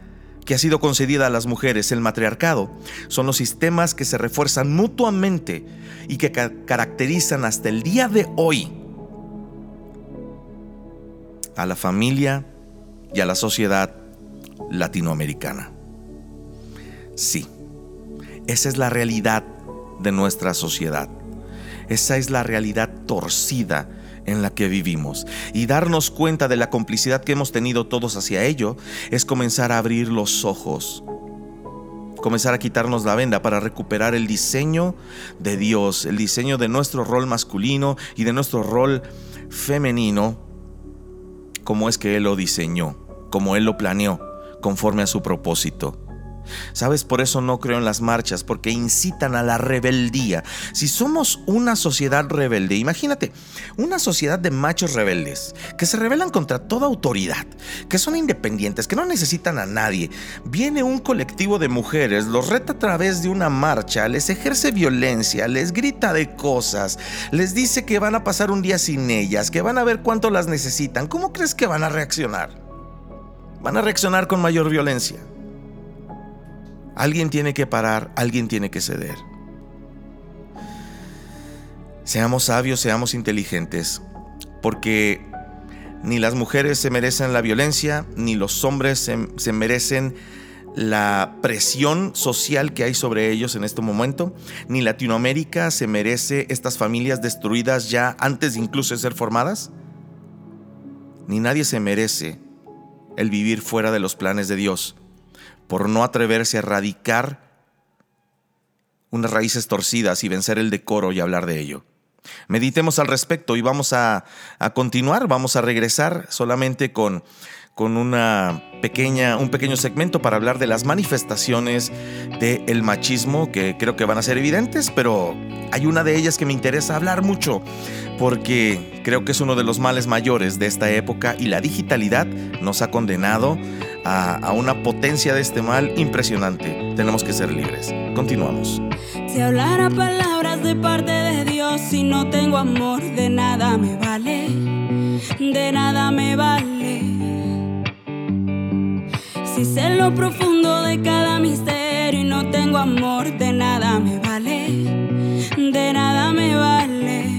que ha sido concedida a las mujeres, el matriarcado, son los sistemas que se refuerzan mutuamente y que caracterizan hasta el día de hoy a la familia, y a la sociedad latinoamericana. Sí, esa es la realidad de nuestra sociedad. Esa es la realidad torcida en la que vivimos. Y darnos cuenta de la complicidad que hemos tenido todos hacia ello es comenzar a abrir los ojos. Comenzar a quitarnos la venda para recuperar el diseño de Dios, el diseño de nuestro rol masculino y de nuestro rol femenino como es que Él lo diseñó, como Él lo planeó, conforme a su propósito. ¿Sabes? Por eso no creo en las marchas, porque incitan a la rebeldía. Si somos una sociedad rebelde, imagínate, una sociedad de machos rebeldes, que se rebelan contra toda autoridad, que son independientes, que no necesitan a nadie. Viene un colectivo de mujeres, los reta a través de una marcha, les ejerce violencia, les grita de cosas, les dice que van a pasar un día sin ellas, que van a ver cuánto las necesitan. ¿Cómo crees que van a reaccionar? Van a reaccionar con mayor violencia. Alguien tiene que parar, alguien tiene que ceder. Seamos sabios, seamos inteligentes, porque ni las mujeres se merecen la violencia, ni los hombres se, merecen la presión social que hay sobre ellos en este momento, ni Latinoamérica se merece estas familias destruidas ya antes incluso de ser formadas, ni nadie se merece el vivir fuera de los planes de Dios por no atreverse a erradicar unas raíces torcidas y vencer el decoro y hablar de ello. Meditemos al respecto y vamos a, continuar, vamos a regresar solamente con, con una pequeña, un pequeño segmento para hablar de las manifestaciones del machismo que creo que van a ser evidentes, pero hay una de ellas que me interesa hablar mucho porque creo que es uno de los males mayores de esta época y la digitalidad nos ha condenado a, una potencia de este mal impresionante. Tenemos que ser libres. Continuamos. Si hablara palabras de parte de Dios, si no tengo amor, de nada me vale, de nada me vale. Si sé lo profundo de cada misterio y no tengo amor, de nada me vale, de nada me vale.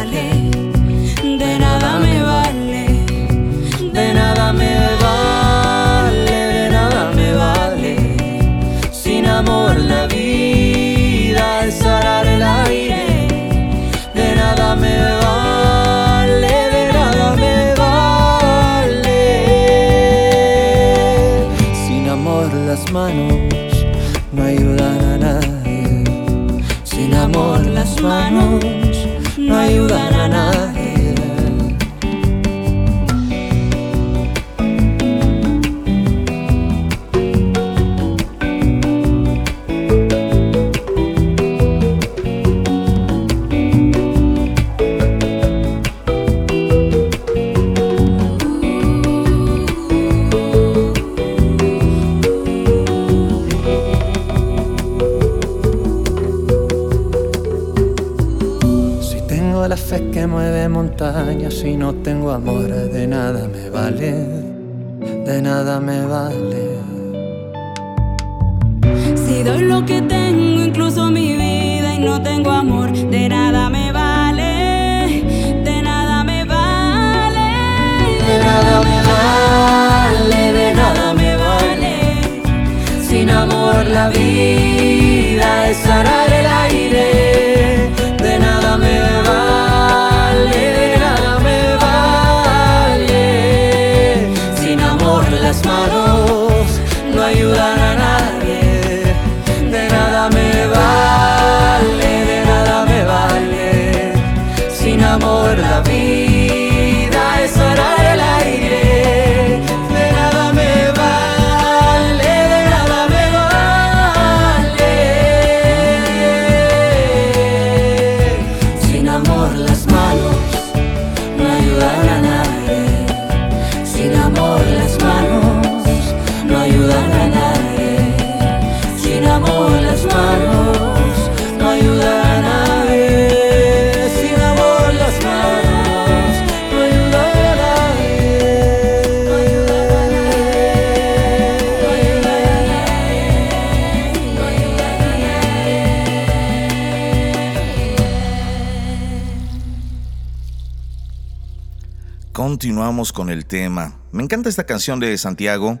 Con el tema. Me encanta esta canción de Santiago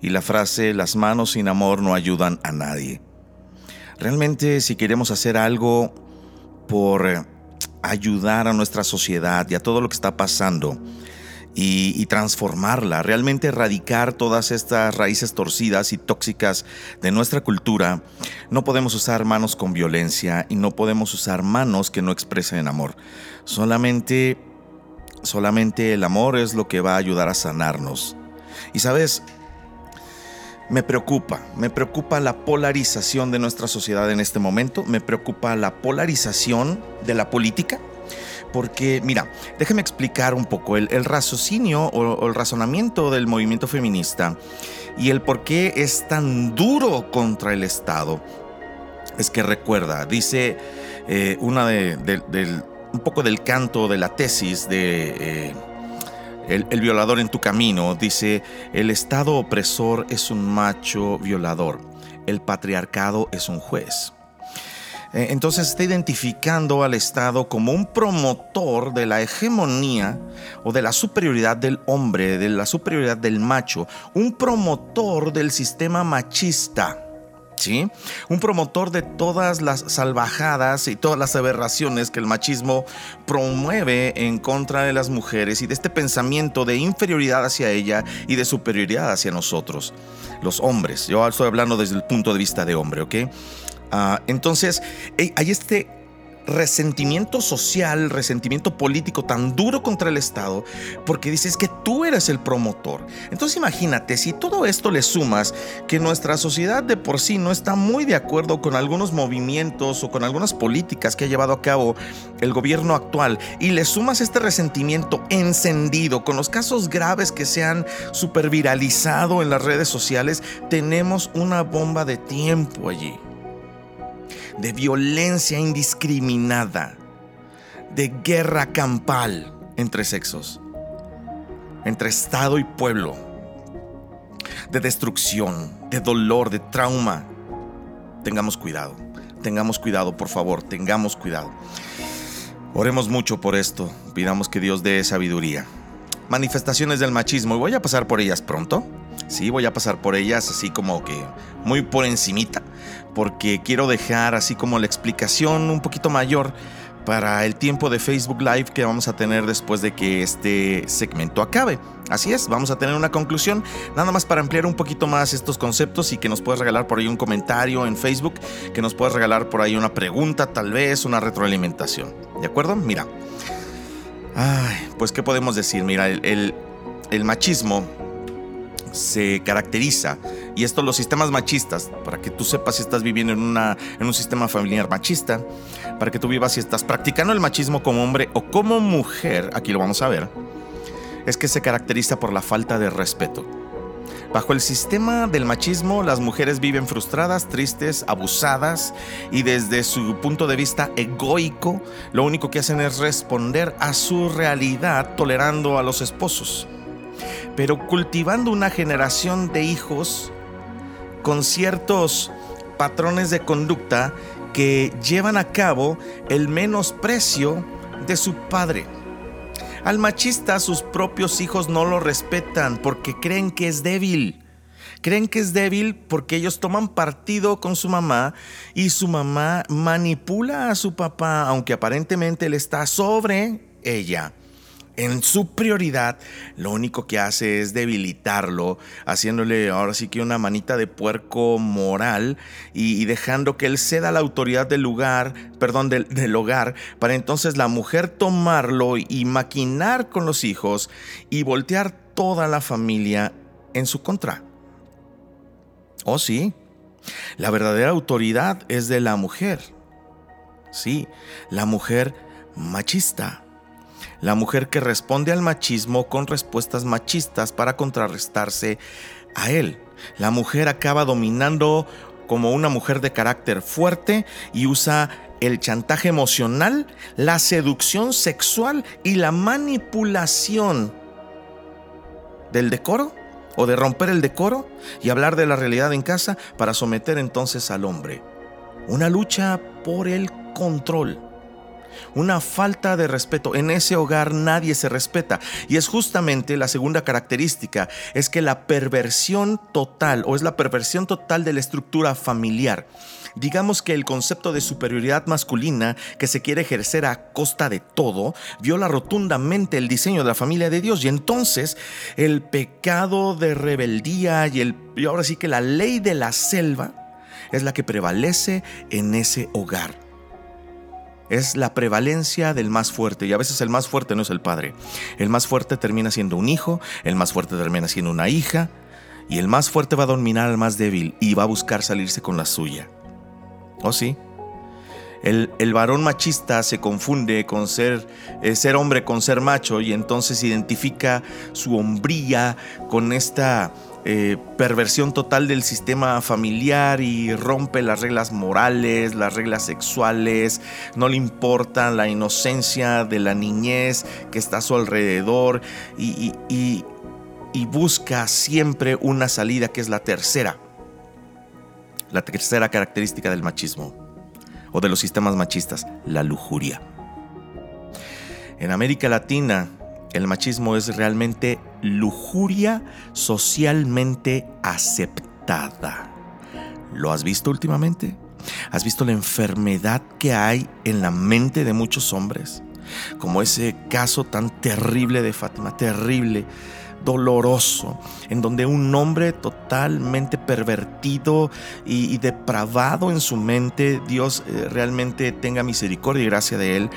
y la frase las manos sin amor no ayudan a nadie. Realmente si queremos hacer algo por eh, ayudar a nuestra sociedad y a todo lo que está pasando y transformarla, realmente erradicar todas estas raíces torcidas y tóxicas de nuestra cultura, no podemos usar manos con violencia y no podemos usar manos que no expresen amor. Solamente Solamente el amor es lo que va a ayudar a sanarnos. Y sabes, me preocupa, me preocupa la polarización de nuestra sociedad en este momento, me preocupa la polarización de la política. Porque, mira, déjame explicar un poco el, raciocinio o, el razonamiento del movimiento feminista y el por qué es tan duro contra el Estado. Es que recuerda, dice eh, una de, de, un poco del canto de la tesis de eh, el, violador en tu camino. Dice, el Estado opresor es un macho violador, el patriarcado es un juez. Eh, entonces está identificando al Estado como un promotor de la hegemonía o de la superioridad del hombre, de la superioridad del macho, un promotor del sistema machista. Un promotor de todas las salvajadas y todas las aberraciones que el machismo promueve en contra de las mujeres y de este pensamiento de inferioridad hacia ella y de superioridad hacia nosotros, los hombres. Yo estoy hablando desde el punto de vista de hombre, ¿ok? Uh, entonces, hay este resentimiento social, resentimiento político tan duro contra el Estado, porque dices que tú eres el promotor. Entonces imagínate, si todo esto le sumas que nuestra sociedad de por sí no está muy de acuerdo con algunos movimientos o con algunas políticas que ha llevado a cabo el gobierno actual, y le sumas este resentimiento encendido con los casos graves que se han superviralizado en las redes sociales, tenemos una bomba de tiempo allí de violencia indiscriminada, de guerra campal entre sexos, entre Estado y pueblo, de destrucción, de dolor, de trauma. Tengamos cuidado, tengamos cuidado, por favor, tengamos cuidado. Oremos mucho por esto, pidamos que Dios dé sabiduría. Manifestaciones del machismo, y voy a pasar por ellas pronto. Sí, voy a pasar por ellas así como que muy por encimita porque quiero dejar así como la explicación un poquito mayor para el tiempo de Facebook Live que vamos a tener después de que este segmento acabe. Así es, vamos a tener una conclusión, nada más para ampliar un poquito más estos conceptos y que nos puedas regalar por ahí un comentario en Facebook, que nos puedas regalar por ahí una pregunta, tal vez una retroalimentación. ¿De acuerdo? Mira. Ay, pues qué podemos decir, mira, el, el machismo se caracteriza, y esto los sistemas machistas, para que tú sepas si estás viviendo en, una, en un sistema familiar machista, para que tú vivas si estás practicando el machismo como hombre o como mujer, aquí lo vamos a ver, es que se caracteriza por la falta de respeto. Bajo el sistema del machismo, las mujeres viven frustradas, tristes, abusadas y desde su punto de vista egoico, lo único que hacen es responder a su realidad tolerando a los esposos pero cultivando una generación de hijos con ciertos patrones de conducta que llevan a cabo el menosprecio de su padre. Al machista sus propios hijos no lo respetan porque creen que es débil. Creen que es débil porque ellos toman partido con su mamá y su mamá manipula a su papá, aunque aparentemente él está sobre ella en su prioridad, lo único que hace es debilitarlo, haciéndole ahora sí que una manita de puerco moral y, dejando que él ceda la autoridad del lugar, perdón, del, del hogar, para entonces la mujer tomarlo y maquinar con los hijos y voltear toda la familia en su contra. Oh sí, la verdadera autoridad es de la mujer. Sí, la mujer machista la mujer que responde al machismo con respuestas machistas para contrarrestarse a él. La mujer acaba dominando como una mujer de carácter fuerte y usa el chantaje emocional, la seducción sexual y la manipulación del decoro o de romper el decoro y hablar de la realidad en casa para someter entonces al hombre. Una lucha por el control una falta de respeto. En ese hogar nadie se respeta. Y es justamente la segunda característica, es que la perversión total o es la perversión total de la estructura familiar. Digamos que el concepto de superioridad masculina que se quiere ejercer a costa de todo viola rotundamente el diseño de la familia de Dios y entonces el pecado de rebeldía y, el, y ahora sí que la ley de la selva es la que prevalece en ese hogar es la prevalencia del más fuerte y a veces el más fuerte no es el padre. El más fuerte termina siendo un hijo, el más fuerte termina siendo una hija y el más fuerte va a dominar al más débil y va a buscar salirse con la suya. ¿Oh sí? El, el varón machista se confunde con ser, eh, ser hombre con ser macho y entonces identifica su hombría con esta eh, perversión total del sistema familiar y rompe las reglas morales, las reglas sexuales, no le importa la inocencia de la niñez que está a su alrededor y, y busca siempre una salida que es la tercera, la tercera característica del machismo o de los sistemas machistas, la lujuria. En América Latina, el machismo es realmente lujuria socialmente aceptada. ¿Lo has visto últimamente? ¿Has visto la enfermedad que hay en la mente de muchos hombres? Como ese caso tan terrible de Fátima, terrible, doloroso, en donde un hombre totalmente pervertido y, depravado en su mente, Dios eh, realmente tenga misericordia y gracia de él,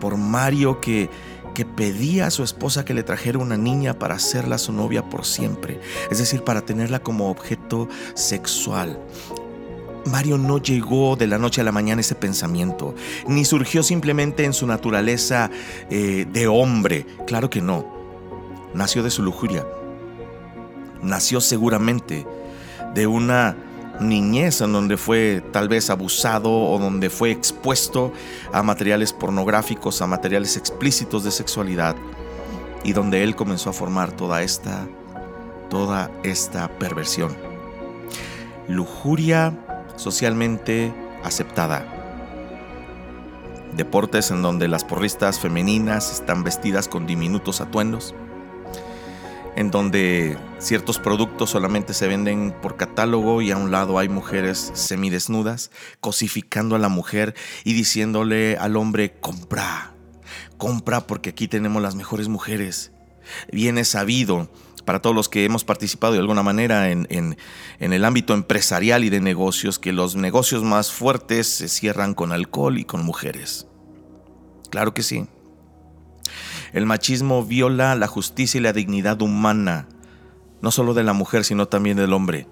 por Mario que que pedía a su esposa que le trajera una niña para hacerla su novia por siempre, es decir, para tenerla como objeto sexual. Mario no llegó de la noche a la mañana ese pensamiento, ni surgió simplemente en su naturaleza eh, de hombre, claro que no, nació de su lujuria, nació seguramente de una niñez en donde fue tal vez abusado o donde fue expuesto a materiales pornográficos, a materiales explícitos de sexualidad y donde él comenzó a formar toda esta toda esta perversión. Lujuria socialmente aceptada. Deportes en donde las porristas femeninas están vestidas con diminutos atuendos en donde ciertos productos solamente se venden por catálogo y a un lado hay mujeres semidesnudas, cosificando a la mujer y diciéndole al hombre, compra, compra porque aquí tenemos las mejores mujeres. Viene sabido para todos los que hemos participado de alguna manera en, en, el ámbito empresarial y de negocios, que los negocios más fuertes se cierran con alcohol y con mujeres. Claro que sí. El machismo viola la justicia y la dignidad humana, no solo de la mujer, sino también del hombre.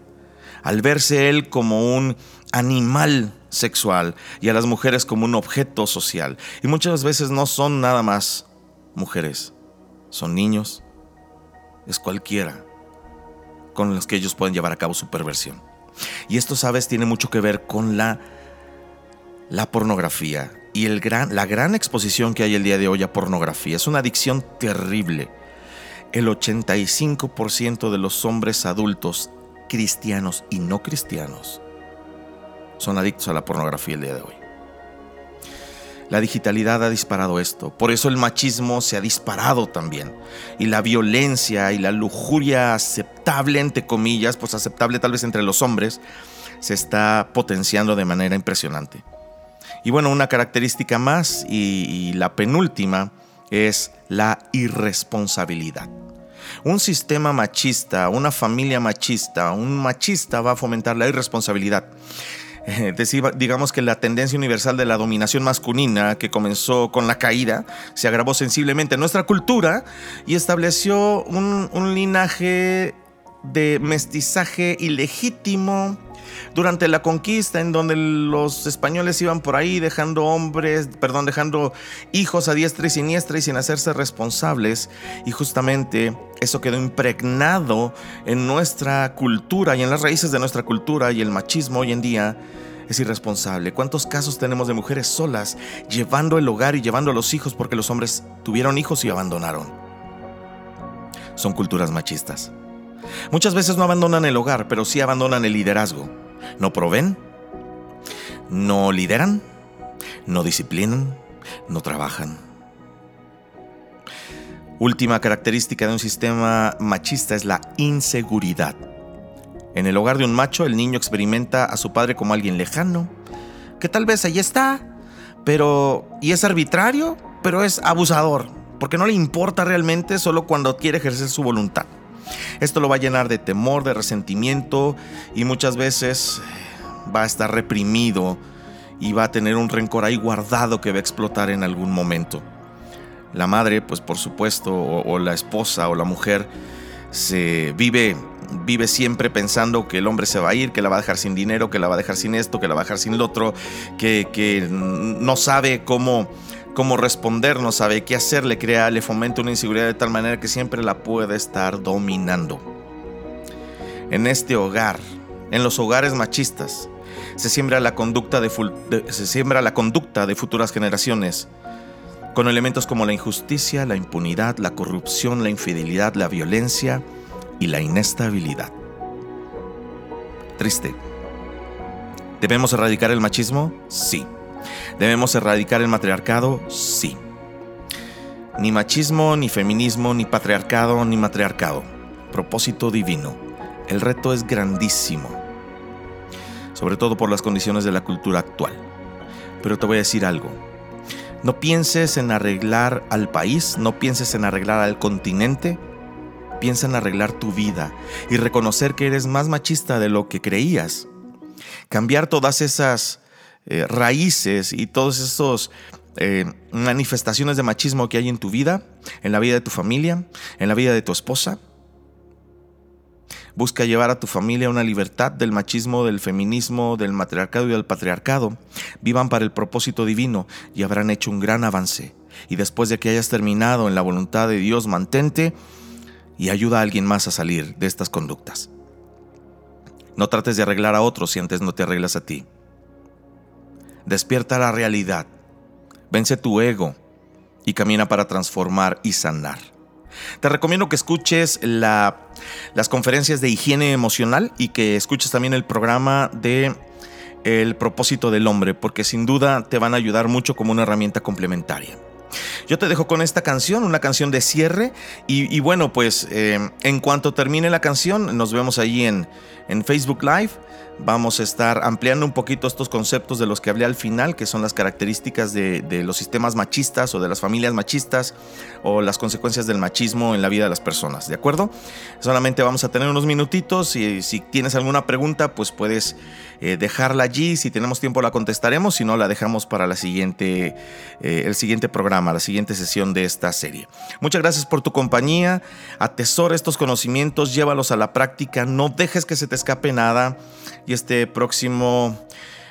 Al verse él como un animal sexual y a las mujeres como un objeto social. Y muchas veces no son nada más mujeres, son niños, es cualquiera con los que ellos pueden llevar a cabo su perversión. Y esto, sabes, tiene mucho que ver con la, la pornografía y la gran exposición que hay el día de hoy a pornografía. Es una adicción terrible. El 85% de los hombres adultos, cristianos y no cristianos, son adictos a la pornografía el día de hoy. La digitalidad ha disparado esto, por eso el machismo se ha disparado también. Y la violencia y la lujuria aceptable, entre comillas, pues aceptable tal vez entre los hombres, se está potenciando de manera impresionante. Y bueno, una característica más y, la penúltima es la irresponsabilidad. Un sistema machista, una familia machista, un machista va a fomentar la irresponsabilidad. digamos que la tendencia universal de la dominación masculina que comenzó con la caída se agravó sensiblemente en nuestra cultura y estableció un, un linaje de mestizaje ilegítimo durante la conquista en donde los españoles iban por ahí dejando hombres, perdón, dejando hijos a diestra y siniestra y sin hacerse responsables y justamente eso quedó impregnado en nuestra cultura y en las raíces de nuestra cultura y el machismo hoy en día es irresponsable. ¿Cuántos casos tenemos de mujeres solas llevando el hogar y llevando a los hijos porque los hombres tuvieron hijos y abandonaron? Son culturas machistas. Muchas veces no abandonan el hogar, pero sí abandonan el liderazgo. No proveen, no lideran, no disciplinan, no trabajan. Última característica de un sistema machista es la inseguridad. En el hogar de un macho, el niño experimenta a su padre como alguien lejano, que tal vez ahí está, pero y es arbitrario, pero es abusador, porque no le importa realmente solo cuando quiere ejercer su voluntad. Esto lo va a llenar de temor, de resentimiento y muchas veces va a estar reprimido y va a tener un rencor ahí guardado que va a explotar en algún momento. La madre, pues por supuesto, o, la esposa o la mujer, se vive, vive siempre pensando que el hombre se va a ir, que la va a dejar sin dinero, que la va a dejar sin esto, que la va a dejar sin lo otro, que, que no sabe cómo cómo responder, no sabe qué hacer, le crea, le fomenta una inseguridad de tal manera que siempre la puede estar dominando. En este hogar, en los hogares machistas, se siembra la conducta de, se siembra la conducta de futuras generaciones con elementos como la injusticia, la impunidad, la corrupción, la infidelidad, la violencia y la inestabilidad. Triste. ¿Debemos erradicar el machismo? Sí. ¿Debemos erradicar el matriarcado? Sí. Ni machismo, ni feminismo, ni patriarcado, ni matriarcado. Propósito divino. El reto es grandísimo. Sobre todo por las condiciones de la cultura actual. Pero te voy a decir algo. No pienses en arreglar al país, no pienses en arreglar al continente, piensa en arreglar tu vida y reconocer que eres más machista de lo que creías. Cambiar todas esas eh, raíces y todas esas eh, manifestaciones de machismo que hay en tu vida, en la vida de tu familia, en la vida de tu esposa. Busca llevar a tu familia una libertad del machismo, del feminismo, del matriarcado y del patriarcado. Vivan para el propósito divino y habrán hecho un gran avance. Y después de que hayas terminado en la voluntad de Dios, mantente y ayuda a alguien más a salir de estas conductas. No trates de arreglar a otros si antes no te arreglas a ti. Despierta la realidad. Vence tu ego y camina para transformar y sanar. Te recomiendo que escuches las conferencias de higiene emocional y que escuches también el programa de El propósito del hombre, porque sin duda te van a ayudar mucho como una herramienta complementaria. Yo te dejo con esta canción, una canción de cierre. Y, bueno, pues eh, en cuanto termine la canción, nos vemos allí en, en Facebook Live. Vamos a estar ampliando un poquito estos conceptos de los que hablé al final, que son las características de, los sistemas machistas o de las familias machistas o las consecuencias del machismo en la vida de las personas, ¿de acuerdo? Solamente vamos a tener unos minutitos y si tienes alguna pregunta, pues puedes eh, dejarla allí. Si tenemos tiempo la contestaremos, si no la dejamos para la siguiente, eh, el siguiente programa, la siguiente sesión de esta serie. Muchas gracias por tu compañía. Atesora estos conocimientos, llévalos a la práctica, no dejes que se te escape nada. Y este próximo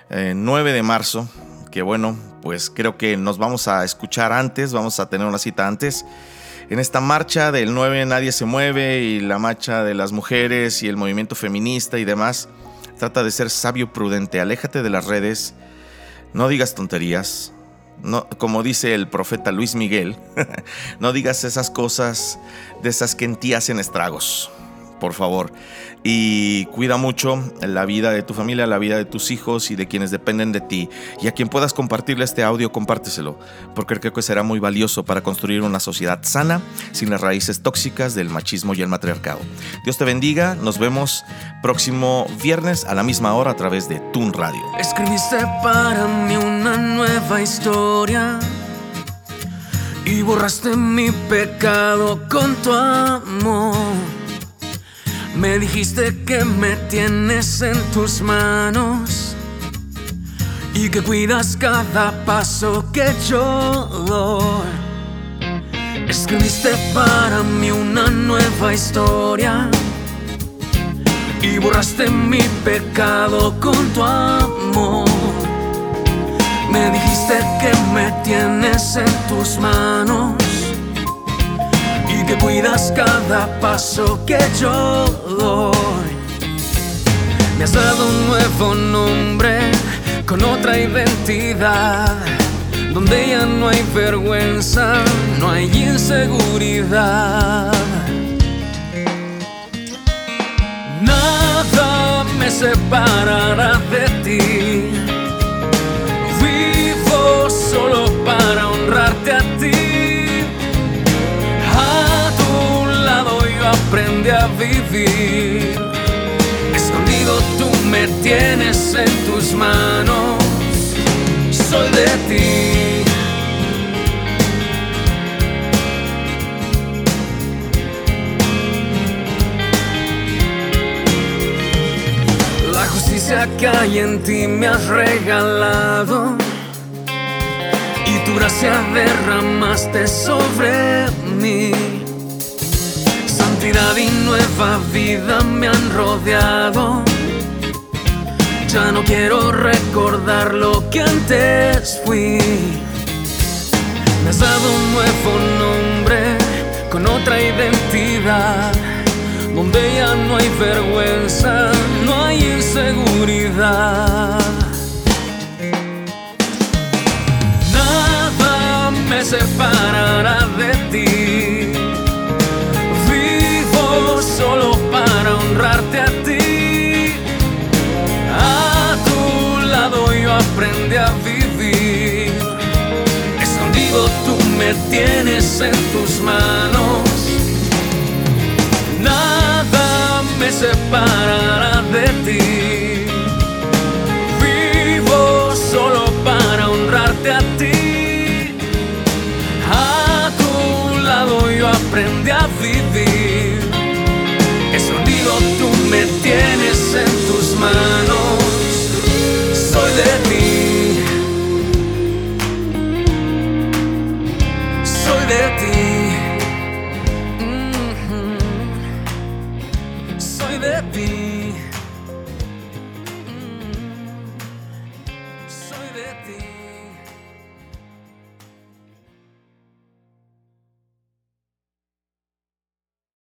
9 eh, de marzo, que bueno, pues creo que nos vamos a escuchar antes, vamos a tener una cita antes. En esta marcha del 9 Nadie se mueve y la marcha de las mujeres y el movimiento feminista y demás, trata de ser sabio prudente, aléjate de las redes, no digas tonterías, no, como dice el profeta Luis Miguel, no digas esas cosas de esas que en ti hacen estragos por favor. Y cuida mucho la vida de tu familia, la vida de tus hijos y de quienes dependen de ti. Y a quien puedas compartirle este audio, compárteselo, porque creo que será muy valioso para construir una sociedad sana, sin las raíces tóxicas del machismo y el matriarcado. Dios te bendiga, nos vemos próximo viernes a la misma hora a través de Tun Radio. Escribiste para mí una nueva historia y borraste mi pecado con tu amor. Me dijiste que me tienes en tus manos y que cuidas cada paso que yo doy. Escribiste para mí una nueva historia y borraste mi pecado con tu amor. Me dijiste que me tienes en tus manos cuidas cada paso que yo doy. Me has dado un nuevo nombre con otra identidad, donde ya no hay vergüenza, no hay inseguridad. Nada me separará de ti. Vivo solo para honrarte a ti. Aprende a vivir. Escondido tú me tienes en tus manos, soy de ti. La justicia que hay en ti me has regalado y tu gracia derramaste sobre mí y nueva vida me han rodeado. Ya no quiero recordar lo que antes fui. Me has dado un nuevo nombre con otra identidad, donde ya no hay vergüenza, no hay inseguridad. Nada me separará de ti solo para honrarte a ti. A tu lado yo aprendí a vivir. Escondido tú me tienes en tus manos. Nada me separará de ti. Vivo solo para honrarte a ti. A tu lado yo aprendí a vivir en tus manos. Soy de